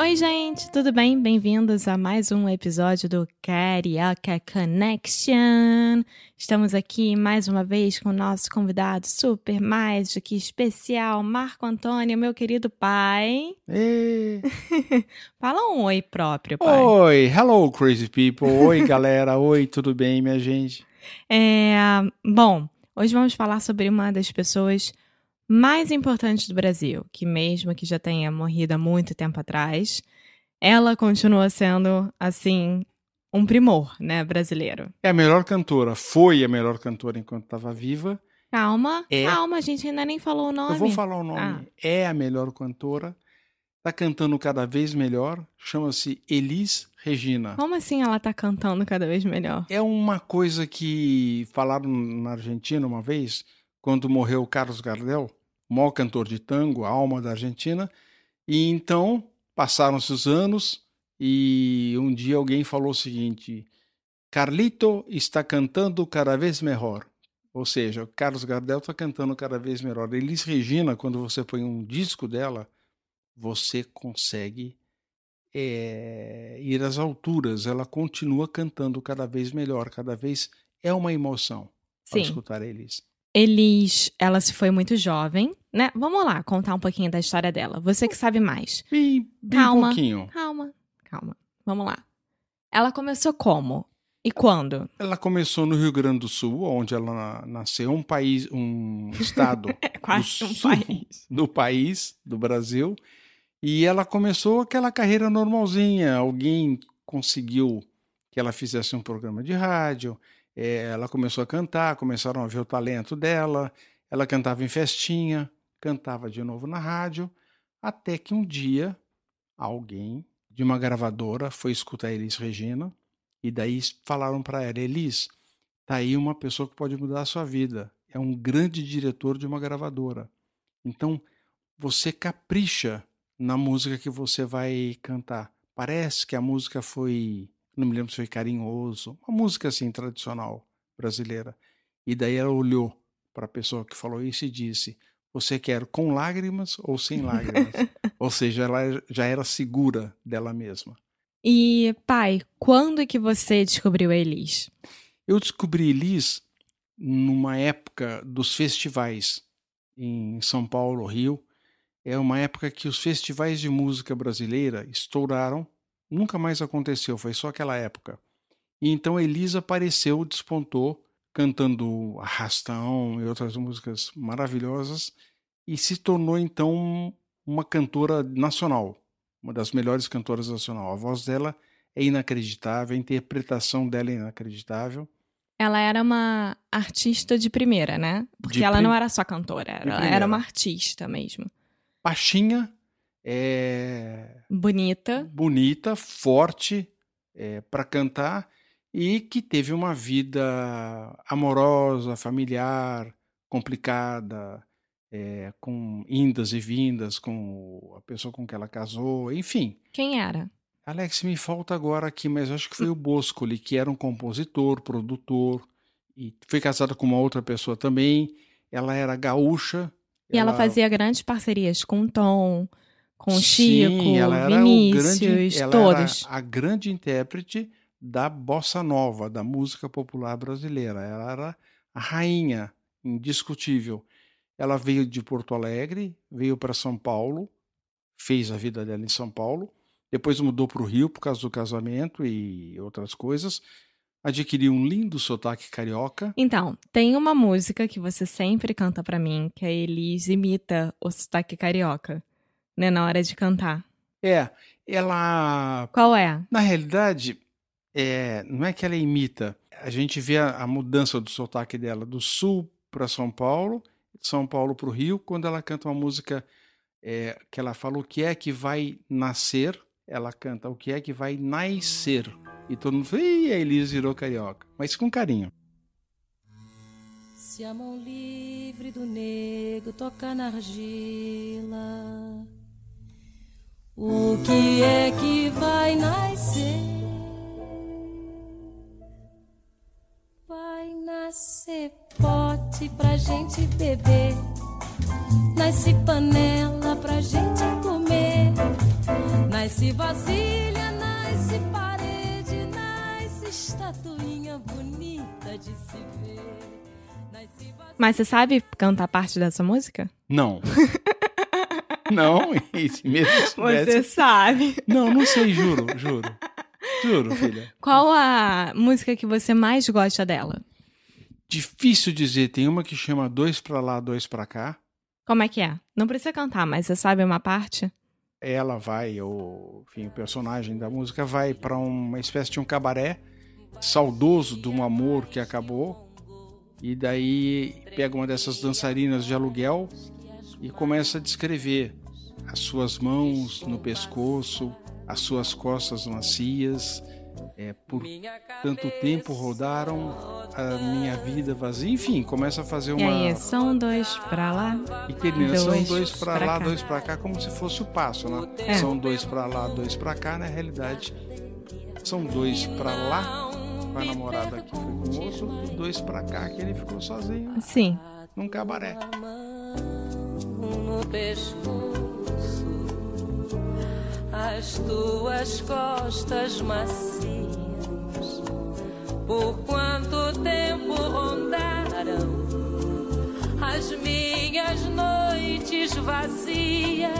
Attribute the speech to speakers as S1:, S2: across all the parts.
S1: Oi, gente, tudo bem? Bem-vindos a mais um episódio do Carioca Connection. Estamos aqui mais uma vez com o nosso convidado super mais do que especial, Marco Antônio, meu querido pai.
S2: Ei.
S1: Fala um oi próprio, pai.
S2: Oi, hello crazy people. Oi, galera. oi, tudo bem, minha gente?
S1: É, bom, hoje vamos falar sobre uma das pessoas mais importantes do Brasil, que mesmo que já tenha morrido há muito tempo atrás, ela continua sendo, assim, um primor, né, brasileiro.
S2: É a melhor cantora, foi a melhor cantora enquanto estava viva.
S1: Calma,
S2: É.
S1: calma, a gente ainda nem falou o nome.
S2: Eu vou falar o nome.
S1: Ah.
S2: É a melhor cantora. Tá cantando cada vez melhor. Chama-se Elis Regina.
S1: Como assim ela tá cantando cada vez melhor?
S2: É uma coisa que falaram na Argentina uma vez, quando morreu Carlos Gardel, o maior cantor de tango, a alma da Argentina. E então passaram-se os anos e um dia alguém falou o seguinte: Carlito está cantando cada vez melhor. Ou seja, Carlos Gardel está cantando cada vez melhor. Elis Regina, quando você põe um disco dela, você consegue é, ir às alturas. Ela continua cantando cada vez melhor, cada vez é uma emoção ao
S1: Sim.
S2: escutar Elis.
S1: Elis, ela se foi muito jovem, né? Vamos lá contar um pouquinho da história dela. Você que sabe mais.
S2: Bem, bem
S1: Calma.
S2: pouquinho.
S1: Calma, calma. Vamos lá. Ela começou como? E quando?
S2: Ela começou no Rio Grande do Sul, onde ela na- nasceu, um país, um estado
S1: É quase um
S2: sul
S1: país.
S2: do país, do Brasil, e ela começou aquela carreira normalzinha. Alguém conseguiu que ela fizesse um programa de rádio, ela começou a cantar, começaram a ver o talento dela, ela cantava em festinha, cantava de novo na rádio, até que um dia alguém de uma gravadora foi escutar Elis Regina, e daí falaram para ela, Elis, tá aí uma pessoa que pode mudar a sua vida. É um grande diretor de uma gravadora. Então, você capricha na música que você vai cantar. Parece que a música foi, não me lembro se foi carinhoso, uma música assim tradicional brasileira. E daí ela olhou para a pessoa que falou isso e disse: "Você quer com lágrimas ou sem lágrimas?" ou seja, ela já era segura dela mesma.
S1: E, pai, quando é que você descobriu a Elis?
S2: Eu descobri Elis numa época dos festivais em São Paulo, Rio. É uma época que os festivais de música brasileira estouraram. Nunca mais aconteceu, foi só aquela época. E então Elis apareceu, despontou, cantando Arrastão e outras músicas maravilhosas e se tornou então uma cantora nacional, uma das melhores cantoras nacional. A voz dela é inacreditável, a interpretação dela é inacreditável.
S1: Ela era uma artista de primeira, né? Porque
S2: De
S1: ela
S2: prim-
S1: não era só cantora, ela era uma artista mesmo.
S2: Baixinha, é,
S1: Bonita.
S2: bonita, forte para cantar e que teve uma vida amorosa, familiar, complicada, é, com indas e vindas com a pessoa com que ela casou, enfim.
S1: Quem era?
S2: Alex, me falta agora aqui, mas acho que foi o Boscoli, que era um compositor, produtor, e foi casada com uma outra pessoa também. Ela era gaúcha.
S1: E ela fazia grandes parcerias com o Tom, com Chico,
S2: Sim, ela
S1: Vinícius,
S2: grande, ela
S1: todos.
S2: Era a grande intérprete da bossa nova, da música popular brasileira. Ela era a rainha, indiscutível. Ela veio de Porto Alegre, veio para São Paulo, fez a vida dela em São Paulo, depois mudou para o Rio por causa do casamento e outras coisas. adquiriu um lindo sotaque carioca.
S1: Então, tem uma música que você sempre canta pra mim, que a Elis imita o sotaque carioca, né, na hora de cantar.
S2: É, ela.
S1: Qual é?
S2: Na realidade, é, não é que ela imita. A gente vê a, a mudança do sotaque dela do sul para São Paulo, de São Paulo para o Rio, quando ela canta uma música é, que ela fala o que é que vai nascer, ela canta o que é que vai nascer. E todo mundo fala, Ih, a Elis virou carioca. Mas com carinho.
S3: Se a mão livre do nego toca na argila, o que é que vai nascer? Vai nascer pote pra gente beber, nasce panela pra gente comer, nasce vasilha, nasce parede, nasce estatuinha bonita de se ver. Nasce vasilha...
S1: Mas você sabe cantar parte dessa música?
S2: Não. não, e se mesmo soubesse...
S1: Você sabe.
S2: Não, não sei, juro, juro. Juro, filha.
S1: Qual a música que você mais gosta dela?
S2: Difícil dizer, tem uma que chama Dois Pra Lá, Dois Pra Cá.
S1: Como é que é? Não precisa cantar, mas você sabe uma parte?
S2: Ela vai, o, enfim, o personagem da música vai para uma espécie de um cabaré saudoso de um amor que acabou. E daí pega uma dessas dançarinas de aluguel e começa a descrever as suas mãos no pescoço, as suas costas macias, é, por tanto tempo rodaram a minha vida vazia, enfim, começa a fazer uma.
S1: E aí, são dois pra lá.
S2: E termina, são
S1: dois
S2: dois pra
S1: pra
S2: lá,
S1: cá.
S2: dois pra cá, como se fosse o passo, né?
S1: É.
S2: São dois pra lá, dois pra cá, na realidade, são dois pra lá, com a namorada que foi com o outro, e dois pra cá, que ele ficou sozinho
S1: Sim.
S2: num cabaré.
S3: Pescoço, as tuas costas macias. Por quanto tempo rondaram as minhas noites vazias?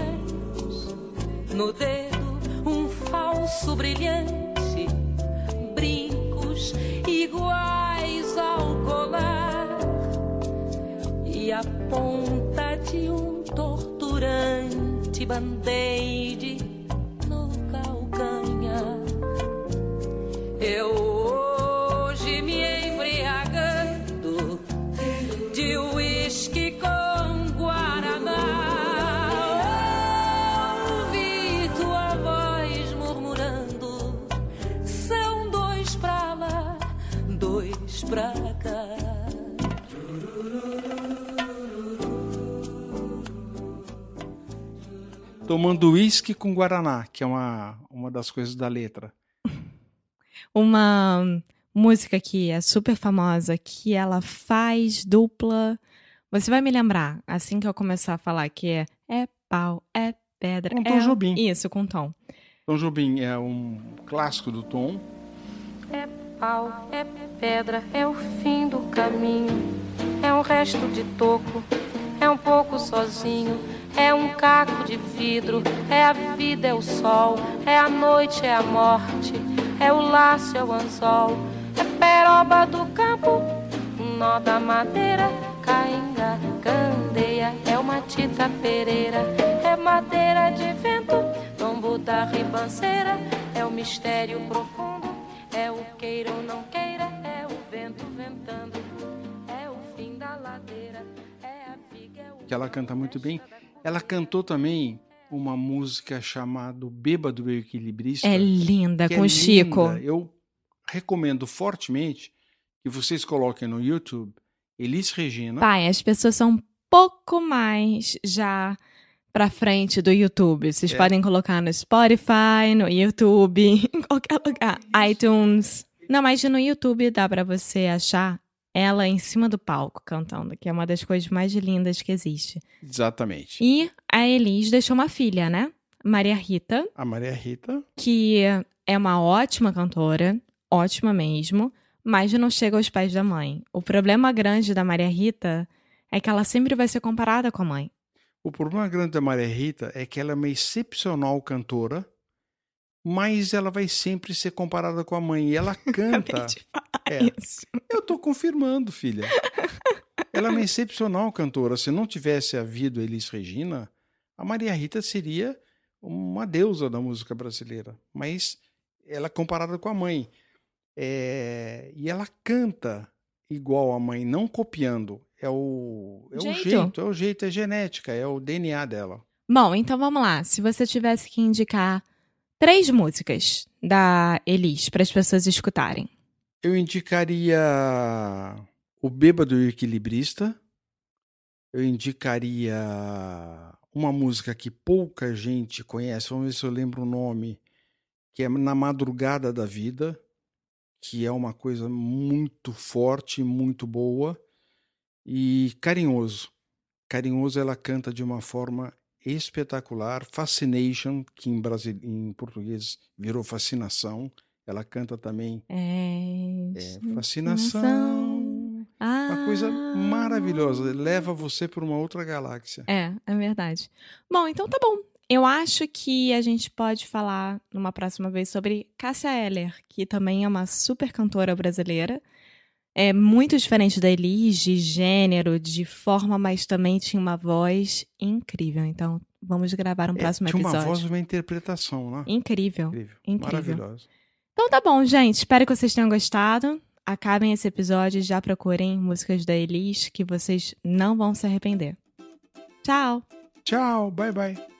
S3: No dedo um falso brilhante, brincos iguais ao colar e a ponta torturante band-aid no calcanhar. Eu
S2: Tomando uísque com guaraná, que é uma, uma das coisas da letra.
S1: Uma música que é super famosa, que ela faz dupla. Você vai me lembrar, assim que eu começar a falar, que é É pau, é pedra.
S2: Com
S1: é...
S2: Tom Jobim.
S1: Isso, com Tom.
S2: Tom Jobim é um clássico do Tom.
S3: É pau, é pedra, é o fim do caminho. É um resto de toco, é um pouco sozinho. É um caco de vidro, é a vida, é o sol. É a noite, é a morte. É o laço, é o anzol. É peroba do campo, um nó da madeira. Cainga, candeia, é uma tita pereira. É madeira de vento, tombo da ribanceira. É o mistério profundo. É o queira ou não queira, é o vento ventando,
S2: que ela canta muito bem. Ela cantou também uma música chamada Bêbado Equilibrista.
S1: É linda, com
S2: é
S1: o Chico.
S2: linda. Eu recomendo fortemente que vocês coloquem no YouTube Elis Regina.
S1: Pai, as pessoas são um pouco mais já pra frente do YouTube. Vocês
S2: É.
S1: podem colocar no Spotify, no YouTube, em qualquer lugar. iTunes. Não, mas no YouTube dá pra você achar ela em cima do palco cantando, que é uma das coisas mais lindas que existe.
S2: Exatamente.
S1: E a Elis deixou uma filha, né? Maria Rita,
S2: A Maria Rita.
S1: que é uma ótima cantora, ótima mesmo, mas não chega aos pés da mãe. O problema grande da Maria Rita é que ela sempre vai ser comparada com a mãe.
S2: O problema grande da Maria Rita é que ela é uma excepcional cantora mas ela vai sempre ser comparada com a mãe. E ela canta. É. Eu tô confirmando, filha. Ela é uma excepcional cantora. Se não tivesse havido Elis Regina, a Maria Rita seria uma deusa da música brasileira. Mas ela é comparada com a mãe. É, E ela canta igual a mãe, não copiando. É o, é o
S1: Jeito.
S2: jeito, é o jeito, é genética, é o DNA dela.
S1: Bom, então vamos lá. Se você tivesse que indicar três músicas da Elis para as pessoas escutarem.
S2: Eu indicaria O Bêbado e o Equilibrista. Eu indicaria uma música que pouca gente conhece. Vamos ver se eu lembro o nome. Que é Na Madrugada da Vida. Que é uma coisa muito forte, muito boa. E Carinhoso. Carinhoso ela canta de uma forma espetacular. Fascination, que em, Brasi... em português virou fascinação. Ela canta também
S1: É...
S2: é, fascinação. Uma coisa maravilhosa. Leva você para uma outra galáxia.
S1: É, é verdade. Bom, então tá bom. Eu acho que a gente pode falar numa próxima vez sobre Cássia Eller, que também é uma super cantora brasileira. É muito diferente da Elis, de gênero, de forma, mas também tinha uma voz incrível. Então, vamos gravar um
S2: É,
S1: próximo
S2: tinha uma
S1: episódio.
S2: voz e uma interpretação, né?
S1: Incrível.
S2: Incrível.
S1: incrível.
S2: Maravilhosa.
S1: Então tá bom, gente. Espero que vocês tenham gostado. Acabem esse episódio e já procurem músicas da Elis que vocês não vão se arrepender. Tchau!
S2: Tchau, bye bye.